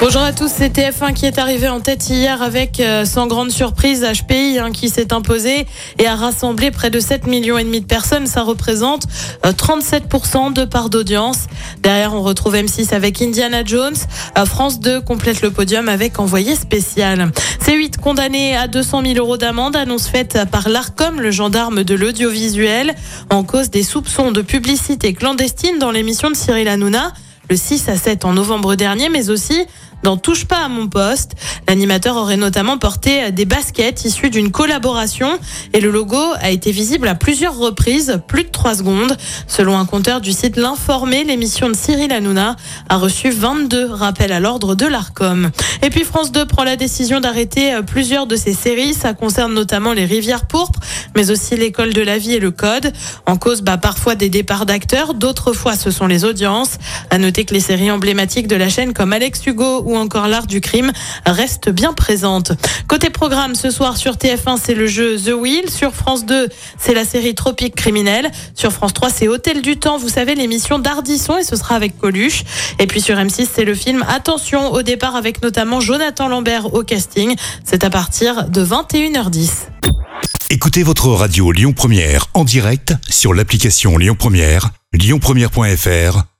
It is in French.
Bonjour à tous, c'est TF1 qui est arrivé en tête hier avec, euh, sans grande surprise, HPI hein, qui s'est imposé et a rassemblé près de 7 millions de personnes. Ça représente euh, 37% de part d'audience. Derrière, on retrouve M6 avec Indiana Jones. Euh, France 2 complète le podium avec Envoyé spécial. C8 condamné à 200 000 euros d'amende, annonce faite par l'ARCOM, le gendarme de l'audiovisuel, en cause des soupçons de publicité clandestine dans l'émission de Cyril Hanouna le 6 à 7 en novembre dernier, mais aussi dans Touche pas à mon poste. L'animateur aurait notamment porté des baskets issues d'une collaboration et le logo a été visible à plusieurs reprises, plus de 3 secondes. Selon un compteur du site L'Informé, l'émission de Cyril Hanouna a reçu 22 rappels à l'ordre de l'ARCOM. Et puis France 2 prend la décision d'arrêter plusieurs de ses séries. Ça concerne notamment les Rivières pourpres, mais aussi l'école de la vie et le code. En cause, bah, parfois des départs d'acteurs, d'autres fois ce sont les audiences. À noter que les séries emblématiques de la chaîne comme Alex Hugo ou encore l'art du crime restent bien présentes. Côté programme, ce soir sur TF1, c'est le jeu The Wheel. Sur France 2, c'est la série Tropique criminel. Sur France 3, c'est Hôtel du Temps, vous savez, l'émission d'Ardisson et ce sera avec Coluche. Et puis sur M6, c'est le film Attention au départ avec notamment Jonathan Lambert au casting. C'est à partir de 21h10. Écoutez votre radio Lyon Première en direct sur l'application Lyon Première, lyonpremière.fr